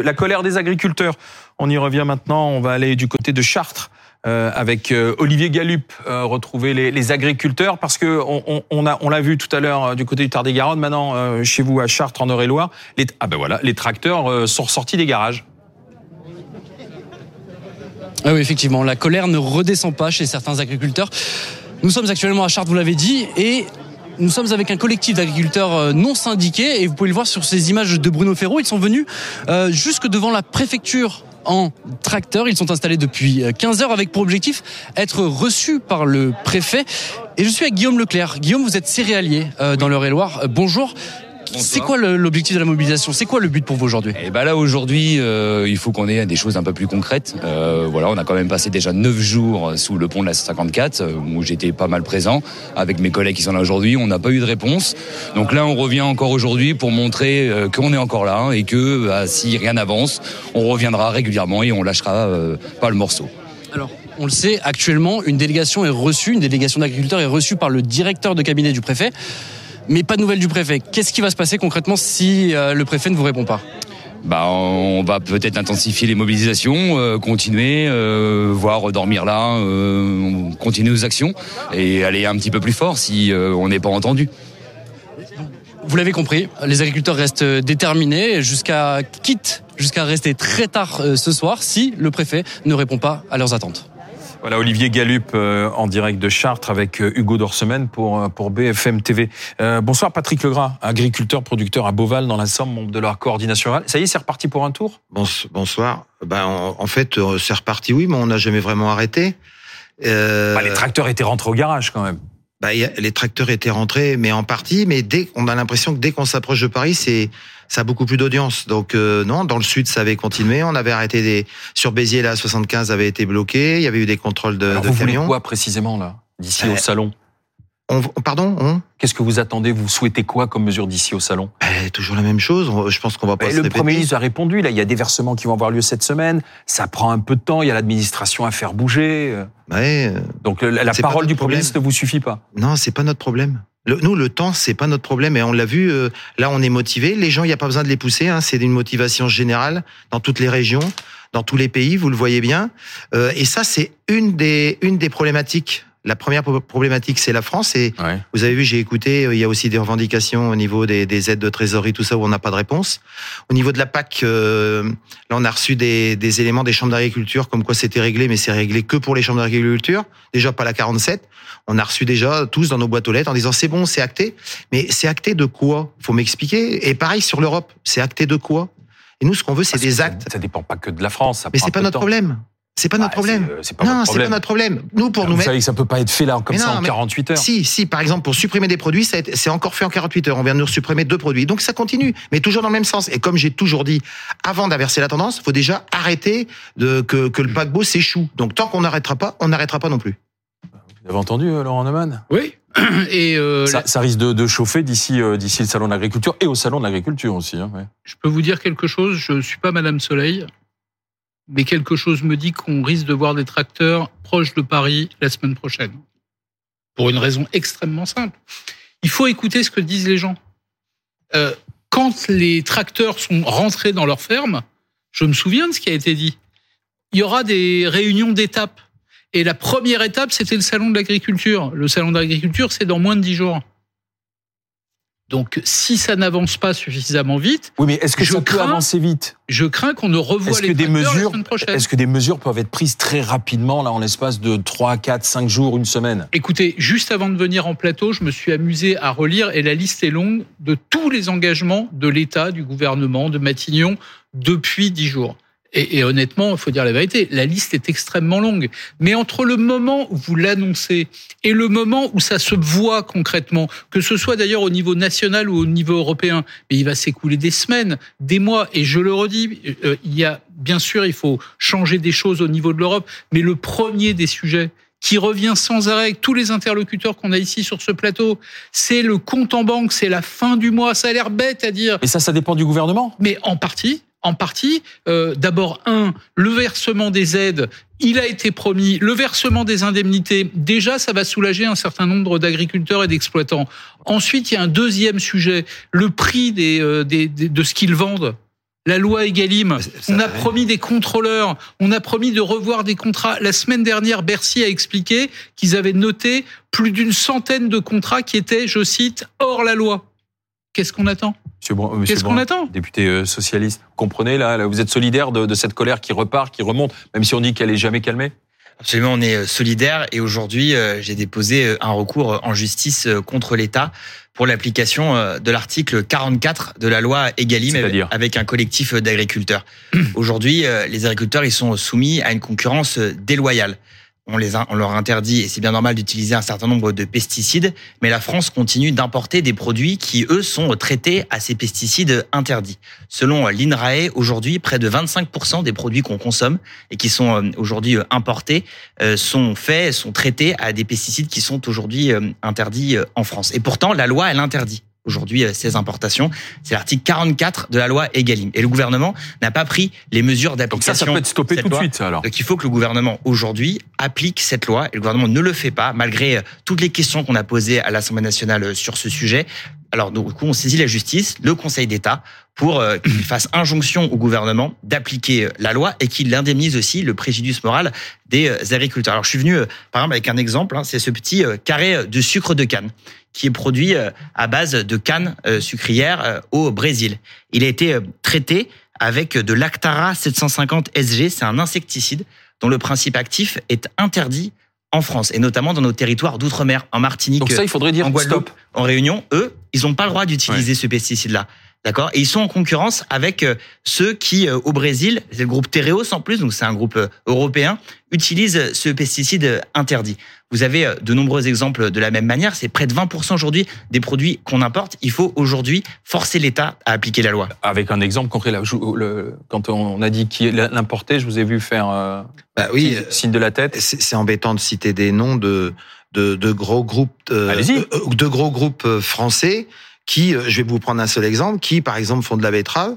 La colère des agriculteurs. On y revient maintenant. On va aller du côté de Chartres. Euh, avec euh, Olivier Galup, euh, retrouver les, agriculteurs, parce que on, on, l'a vu tout à l'heure du côté du Tarn-et-Garonne, maintenant chez vous à Chartres, en Eure-et-Loire, les, ah ben voilà, les tracteurs sont ressortis des garages. Ah oui, effectivement, la colère ne redescend pas chez certains agriculteurs. Nous sommes actuellement à Chartres, vous l'avez dit, et nous sommes avec un collectif d'agriculteurs euh, non syndiqués et vous pouvez le voir sur ces images de Bruno Ferro. Ils sont venus euh, jusque devant la préfecture en tracteur. Ils sont installés depuis 15 euh, heures avec pour objectif être reçus par le préfet. Et je suis avec Guillaume Leclerc. Guillaume, vous êtes céréalier dans l'Eure-et-Loire. Bonjour. C'est quoi l'objectif de la mobilisation? C'est quoi le but pour vous aujourd'hui? Eh ben là aujourd'hui, euh, il faut qu'on ait des choses un peu plus concrètes. Euh, voilà, on a quand même passé déjà neuf jours sous le pont de la 54 euh, où j'étais pas mal présent avec mes collègues qui sont là aujourd'hui. On n'a pas eu de réponse. Donc là, on revient encore aujourd'hui pour montrer qu'on est encore là et que bah, si rien n'avance, on reviendra régulièrement et on lâchera pas le morceau. Alors, on le sait, actuellement, une délégation est reçue, une délégation d'agriculteurs est reçue par le directeur de cabinet du préfet mais pas de nouvelles du préfet. Qu'est-ce qui va se passer concrètement si euh, le préfet ne vous répond pas? Bah, on va peut-être intensifier les mobilisations, euh, continuer, euh, voire dormir là, continuer nos actions et aller un petit peu plus fort si on n'est pas entendu. Vous l'avez compris, les agriculteurs restent déterminés jusqu'à quitte jusqu'à rester très tard ce soir si le préfet ne répond pas à leurs attentes. Voilà Olivier Galup euh, en direct de Chartres avec euh, Hugo Dorsemen pour euh, pour BFM TV. bonsoir Patrick Legras, agriculteur producteur à Beauval dans la Somme, membre de leur coordination Ça y est, c'est reparti pour un tour? Bonsoir. Ben, en, fait, c'est reparti, oui, mais on n'a jamais vraiment arrêté. Bah, les tracteurs étaient rentrés au garage quand même. Bah, les tracteurs étaient rentrés, mais en partie. Mais dès, on a l'impression que dès qu'on s'approche de Paris, c'est ça a beaucoup plus d'audience. Donc euh, non, dans le sud, ça avait continué. On avait arrêté des sur Béziers, là, 75 avait été bloqué. Il y avait eu des contrôles de, Alors de vous camions. quoi précisément là, d'ici au euh, salon? On, pardon Qu'est-ce que vous attendez? Vous souhaitez quoi comme mesure d'ici au salon? Eh, Toujours la même chose. Je pense qu'on va pas. le Premier ministre a répondu. Là, il y a des versements qui vont avoir lieu cette semaine. Ça prend un peu de temps. Il y a l'administration à faire bouger. Ouais. Donc la parole du Premier ministre ne vous suffit pas. Non, c'est pas notre problème nous, le temps, c'est pas notre problème, et on l'a vu. Euh, là, on est motivé. Les gens, il n'y a pas besoin de les pousser. Hein, c'est une motivation générale dans toutes les régions, dans tous les pays. Vous le voyez bien. Euh, et ça, c'est une des une des problématiques la première problématique, c'est la France. Et vous avez vu, j'ai écouté, euh, il y a aussi des revendications au niveau des, des, aides de trésorerie, tout ça, où on n'a pas de réponse. Au niveau de la PAC, euh, là, on a reçu des, des éléments des chambres d'agriculture, comme quoi c'était réglé, mais c'est réglé que pour les chambres d'agriculture. Déjà pas la 47. On a reçu déjà tous dans nos boîtes aux lettres en disant c'est bon, c'est acté. Mais c'est acté de quoi? Faut m'expliquer. Et pareil sur l'Europe, c'est acté de quoi? Et nous, ce qu'on veut, c'est des actes. Ça, dépend pas que de la France. Ça mais c'est pas notre problème. C'est pas notre bah, problème. Euh, pas non, c'est pas notre problème. Nous, pour nous vous savez que ça peut pas être fait là comme ça en 48 heures. Si, si, par exemple, pour supprimer des produits, c'est encore fait en 48 heures. On vient de nous supprimer deux produits. Donc ça continue, mais toujours dans le même sens. Et comme j'ai toujours dit, avant d'inverser la tendance, il faut déjà arrêter de, que, que le paquebot s'échoue. Donc tant qu'on n'arrêtera pas, on n'arrêtera pas non plus. Vous avez entendu, euh, Laurent Neumann? Oui. Et euh, ça, ça, risque de, de chauffer d'ici d'ici le salon de l'agriculture et au salon de l'agriculture aussi. Hein, ouais. Je peux vous dire quelque chose. Je suis pas Madame Soleil mais quelque chose me dit qu'on risque de voir des tracteurs proches de Paris la semaine prochaine. Pour une raison extrêmement simple. Il faut écouter ce que disent les gens. Euh, quand les tracteurs sont rentrés dans leur ferme, je me souviens de ce qui a été dit. Il y aura des réunions d'étapes. Et la première étape, c'était le salon de l'agriculture. Le salon de l'agriculture, c'est dans moins de dix jours. Donc, si ça n'avance pas suffisamment vite, oui, mais est-ce que ça peut avancer vite? Je crains qu'on ne revoie les que des mesures. Est-ce que des mesures peuvent être prises très rapidement, là, en l'espace de 3, 4, 5 jours, une semaine? Écoutez, juste avant de venir en plateau, je me suis amusé à relire, et la liste est longue, de tous les engagements de l'État, du gouvernement, de Matignon, depuis 10 jours. Et, et, honnêtement, il faut dire la vérité, la liste est extrêmement longue. Mais entre le moment où vous l'annoncez et le moment où ça se voit concrètement, que ce soit d'ailleurs au niveau national ou au niveau européen, mais il va s'écouler des semaines, des mois. Et je le redis, euh, il y a bien sûr, il faut changer des choses au niveau de l'Europe, mais le premier des sujets qui revient sans arrêt avec tous les interlocuteurs qu'on a ici sur ce plateau. C'est le compte en banque, c'est la fin du mois. Ça a l'air bête à dire. Et ça, ça dépend du gouvernement Mais en partie en partie. Euh, D'abord, un, le versement des aides, il a été promis. Le versement des indemnités, déjà, ça va soulager un certain nombre d'agriculteurs et d'exploitants. Ensuite, il y a un deuxième sujet, le prix des, euh, des, des de ce qu'ils vendent. la loi Egalim. On a promis des contrôleurs, on a promis de revoir des contrats. La semaine dernière, Bercy a expliqué qu'ils avaient noté plus d'une centaine de contrats qui étaient, je cite, hors la loi. Qu'est-ce qu'on attend Monsieur Brun- Monsieur Qu'est-ce qu'on Brun, attend Député euh, socialiste, vous comprenez là, là, vous êtes solidaire de, de cette colère qui repart, qui remonte, même si on dit qu'elle est jamais calmée. Absolument, on est euh, solidaire et aujourd'hui, euh, j'ai déposé un recours en justice contre l'État pour l'application de l'article 44 de la loi Egalim C'est-à-dire avec un collectif d'agriculteurs. Aujourd'hui, les agriculteurs ils sont soumis à une concurrence déloyale. On, les on leur interdit, et c'est bien normal d'utiliser un certain nombre de pesticides, mais la France continue d'importer des produits qui, eux, sont traités à ces pesticides interdits. Selon l'INRAE, aujourd'hui, près de 25% des produits qu'on consomme et qui sont euh, aujourd'hui euh, importés euh, sont faits, sont traités à des pesticides qui sont aujourd'hui interdits en France. Et pourtant, la loi, elle interdit aujourd'hui euh, ces importations. C'est l'article 44 de la loi Egalim. Et le gouvernement n'a pas pris les mesures Donc d'application. ça, ça peut être stoppé tout de suite, ça, alors. Donc il faut que le gouvernement aujourd'hui applique cette loi et le gouvernement ne le fait pas malgré euh, toutes les questions qu'on a posées à l'Assemblée nationale euh, sur ce sujet. Alors donc, du coup on saisit la justice, le Conseil d'État pour euh, qu'il fasse injonction au gouvernement d'appliquer la loi et qu'il indemnise aussi le préjudice moral des euh, agriculteurs. Alors je suis venu euh, par exemple avec un exemple, hein, c'est ce petit carré de sucre de canne qui est produit à base de canne sucrière au Brésil. Il a été traité avec de l'Actara 750 SG, c'est un insecticide dont le principe actif est interdit en France et notamment dans nos territoires d'outre-mer, en Martinique, Donc ça, il faudrait dire en Guadeloupe, stop. en Réunion. Eux, ils n'ont pas le droit d'utiliser ce pesticide-là. D'accord? Et ils sont en concurrence avec euh, ceux qui, euh, au Brésil, c'est le groupe Tereos en plus, donc c'est un groupe euh, européen, utilisent ce pesticide interdit. Vous avez de nombreux exemples de la même manière. C'est près de 20% aujourd'hui des produits qu'on importe. Il faut aujourd'hui forcer l'État à appliquer la loi. Avec un exemple concret, là, je- le- quand on a dit qui l'importait, je vous ai vu faire euh, Bah oui, signe- de la tête. c'est embêtant de citer des noms de de, de gros groupes euh, Allez-y. euh, de gros groupes français qui euh, je vais vous prendre un seul exemple qui par exemple font de la betterave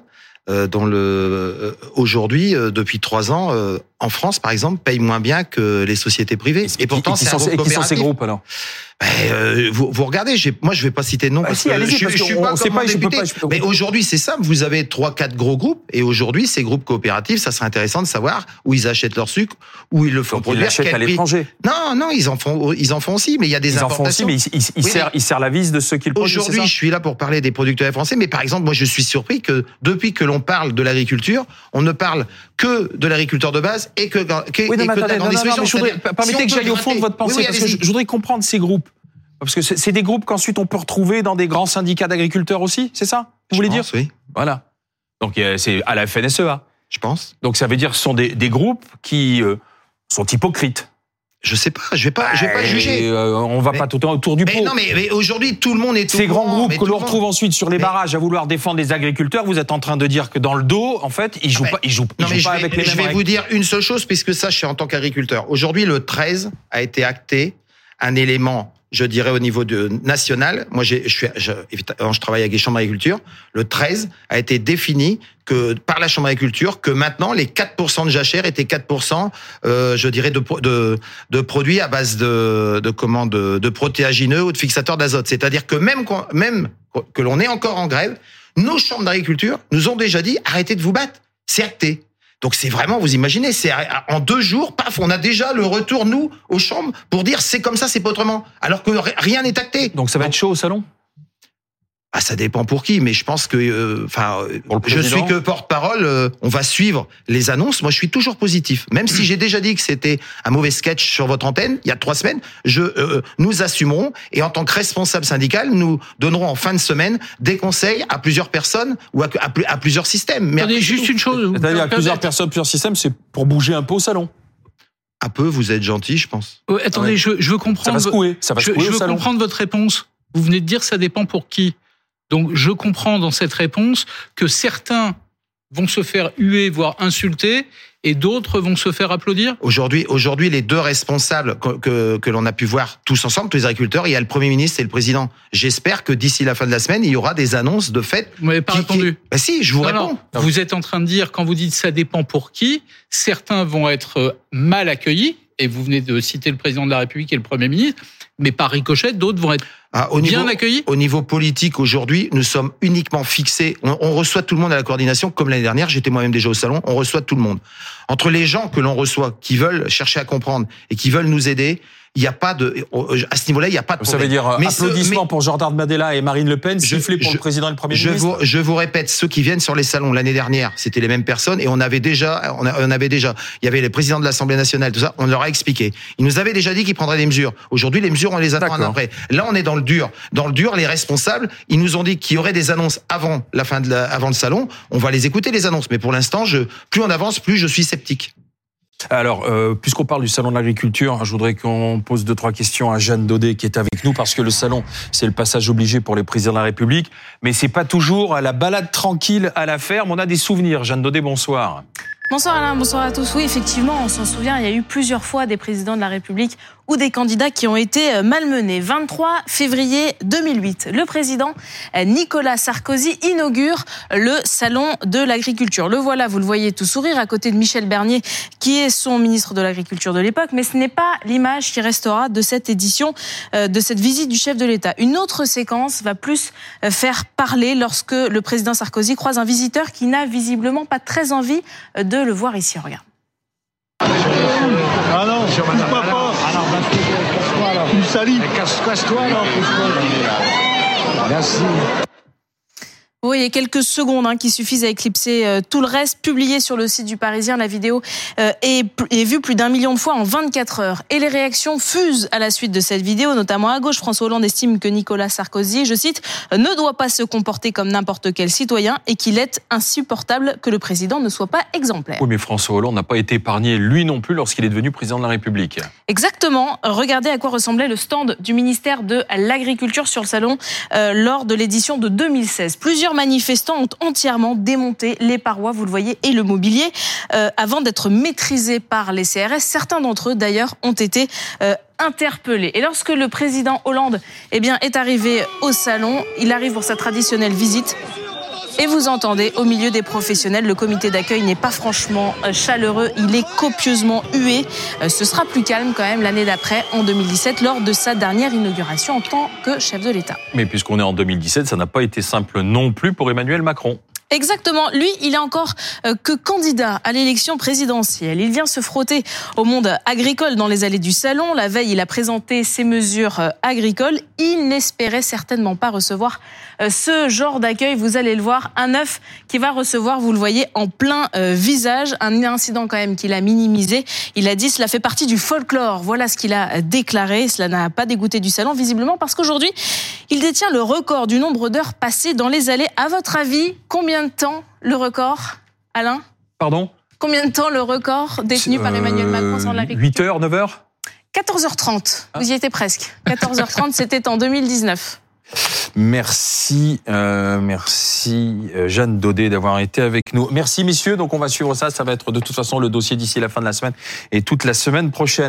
euh, dont le euh, aujourd'hui euh, depuis trois ans en France par exemple payent moins bien que les sociétés privées et, pourtant c'est un qui sont ces groupes alors Ben, euh, vous, vous regardez, moi je vais pas citer de nom Bah parce si, que je, parce je suis pas on comme pas, député. pas, peux- Mais aujourd'hui c'est simple, vous avez trois quatre gros groupes et aujourd'hui ces groupes coopératifs, ça serait intéressant de savoir où ils achètent leur sucre, où ils le font produire, à l'étranger. Non, non, ils en font, ils en font aussi, mais il y a des Ils en font aussi, importations. mais ils, ils, ils Oui, serrent, mais- ils serrent la vis de ceux qui le produisent. Aujourd'hui, je suis là pour parler des producteurs français, mais par exemple, moi, je suis surpris que depuis que l'on parle de l'agriculture, on ne parle que de l'agriculteur de base et que, que, Oui, non, et mais que de la attendez, grande non, non, non, distribution. mais je voudrais, permettez si que j'aille au fond de votre pensée, Oui, oui, parce que je, voudrais comprendre ces groupes. Parce que c'est des groupes qu'ensuite on peut retrouver dans des grands syndicats d'agriculteurs aussi, c'est ça Vous voulez dire Oui, Voilà. Donc c'est à la FNSEA. je pense. Donc ça veut dire que ce sont des, des groupes qui euh, sont hypocrites. Je sais pas, je vais pas, je vais pas Et, juger. euh, on va Mais- pas tout le temps autour du pot. Mais non, mais, mais aujourd'hui, tout le monde est au Ces grands groupes que l'on retrouve ensuite sur les barrages à vouloir défendre les agriculteurs, vous êtes en train de dire que dans le dos, en fait, ils jouent Ah ben, pas, ils jouent, ils Non, mais jouent je pas vais, avec les je mêmes vais règles. vous dire une seule chose, puisque ça, je suis en tant qu'agriculteur. Aujourd'hui, le 13 a été acté un élément, je dirais, au niveau de national. Moi, je, travaille avec les chambres d'agriculture. Le 13 a été défini que par la chambre d'agriculture que maintenant les 4% de jachère étaient 4%, euh, je dirais, de, pro- de, de produits à base de, de comment, de, protéagineux ou de fixateurs d'azote. C'est-à-dire que même, même que l'on est encore en grève, nos chambres d'agriculture nous ont déjà dit arrêtez de vous battre. C'est acté. Donc c'est vraiment, vous imaginez, c'est en deux jours, paf, on a déjà le retour nous aux chambres pour dire c'est comme ça, c'est pas autrement, alors que ri- rien n'est acté. Donc ça va être chaud au salon? Ah, ça dépend pour qui, mais je pense que, euh, enfin, euh, je suis que porte-parole. euh, on va suivre les annonces. Moi, je suis toujours positif, même si j'ai déjà dit que c'était un mauvais sketch sur votre antenne il y a trois semaines. Je, euh, nous assumerons et en tant que responsable syndical, nous donnerons en fin de semaine des conseils à plusieurs personnes ou à, à plu- à plusieurs systèmes. Mais Attendez, juste tout. une chose. vous C'est-à-dire à plusieurs personnes, plusieurs systèmes, c'est pour bouger un peu au salon. Un peu, vous êtes gentil, je pense. Attendez, Ouais. je, je veux Ça comprendre. va secouer, ça va je, secouer je veux salon. comprendre votre réponse. Vous venez de dire ça dépend pour qui. Donc je comprends dans cette réponse que certains vont se faire huer, voire insulter, et d'autres vont se faire applaudir. Aujourd'hui, aujourd'hui, les deux responsables que, que, que l'on a pu voir tous ensemble, tous les agriculteurs, il y a le Premier ministre et le Président. J'espère que d'ici la fin de la semaine, il y aura des annonces de fait. Vous m'avez pas qui- répondu. qui- Ben si, je vous Non, réponds. non. Vous êtes en train de dire, quand vous dites ça dépend pour qui, certains vont être euh, mal accueillis, et vous venez de citer le président de la République et le Premier ministre, mais par ricochet, d'autres vont être Ah, au bien niveau, accueillis. au niveau politique, aujourd'hui, nous sommes uniquement fixés. On, on reçoit tout le monde à la coordination, comme l'année dernière. J'étais moi-même déjà au salon. On reçoit tout le monde. Entre les gens que l'on reçoit, qui veulent chercher à comprendre et qui veulent nous aider, il n'y a pas de. À ce niveau-là, il n'y a pas de Ça veut problème. dire euh, Mais applaudissements mais- pour Jordan Madela et Marine Le Pen, Je- sifflés pour je- le président et le Premier Je ministre. vous, je vous répète, ceux qui viennent sur les salons l'année dernière, c'était les mêmes personnes et on avait déjà, on, avait déjà, il y avait les présidents de l'Assemblée nationale, tout ça, on leur a expliqué. Ils nous avaient déjà dit qu'ils prendraient des mesures. Aujourd'hui, les mesures, on les attend après. Là, on est dans le dur. Dans le dur, les responsables, ils nous ont dit qu'il y aurait des annonces avant la fin de la, avant le salon. On va les écouter, les annonces. Mais pour l'instant, je, plus on avance, plus je suis sceptique. Alors, euh, puisqu'on parle du salon de l'agriculture, je voudrais qu'on pose deux trois questions à Jeanne Daudet qui est avec nous parce que le salon, c'est le passage obligé pour les présidents de la République, mais c'est pas toujours la balade tranquille à la ferme. On a des souvenirs. Jeanne Daudet, bonsoir. Bonsoir Alain, bonsoir à tous. Oui, effectivement, on s'en souvient, il y a eu plusieurs fois des présidents de la République ou des candidats qui ont été euh, malmenés. 23 février 2008, le président euh, Nicolas Sarkozy inaugure le salon de l'agriculture. Le voilà, vous le voyez tout sourire à côté de Michel Bernier, qui est son ministre de l'Agriculture de l'époque, mais ce n'est pas l'image qui restera de cette édition, euh, de cette visite du chef de l'État. Une autre séquence va plus faire parler lorsque le président Sarkozy croise un visiteur qui n'a visiblement pas très envie euh, de le voir ici. Regarde. Ah non, pas Tu me salis. Merci. Vous voyez quelques secondes hein, qui suffisent à éclipser euh, tout le reste. Publié sur le site du Parisien, la vidéo euh, est, est vue plus d'un million de fois en 24 heures. Et les réactions fusent à la suite de cette vidéo, notamment à gauche. François Hollande estime que Nicolas Sarkozy, je cite, ne doit pas se comporter comme n'importe quel citoyen et qu'il est insupportable que le président ne soit pas exemplaire. Oui, mais François Hollande n'a pas été épargné, lui non plus, lorsqu'il est devenu président de la République. Exactement. Regardez à quoi ressemblait le stand du ministère de l'Agriculture sur le salon euh, lors de l'édition de 2016. Plusieurs manifestants ont entièrement démonté les parois, vous le voyez, et le mobilier euh, avant d'être maîtrisés par les CRS. Certains d'entre eux, d'ailleurs, ont été euh, interpellés. Et lorsque le président Hollande eh est arrivé au salon, il arrive pour sa traditionnelle visite et vous entendez, au milieu des professionnels, le comité d'accueil n'est pas franchement euh, chaleureux, il est copieusement hué. Euh, Ce sera plus calme quand même l'année d'après, en 2017, lors de sa dernière inauguration en tant que chef de l'État. Mais puisqu'on est en 2017, ça n'a pas été simple non plus pour Emmanuel Macron. Exactement. Lui, il est encore euh, que candidat à l'élection présidentielle. Il vient se frotter au monde agricole dans les allées du salon. La veille, il a présenté ses mesures euh, agricoles. Il n'espérait certainement pas recevoir euh, ce genre d'accueil. Vous allez le voir, un œuf qui va recevoir, vous le voyez, en plein visage. Un incident quand même qu'il a minimisé. Il a dit cela fait partie du folklore. Voilà ce qu'il a déclaré. Cela n'a pas dégoûté du salon, visiblement, parce qu'aujourd'hui, il détient le record du nombre d'heures passées dans les allées. À votre avis, combien de temps le record, Alain? Pardon? Combien de temps le record détenu par Emmanuel Macron sur l'agriculture 8 heures, 9 heures? 14h30. Vous y étiez presque. 14h30, c'était en 2019. Merci, euh, merci euh, Jeanne Daudet d'avoir été avec nous. Merci messieurs, donc on va suivre ça, ça va être de toute façon le dossier d'ici la fin de la semaine et toute la semaine prochaine.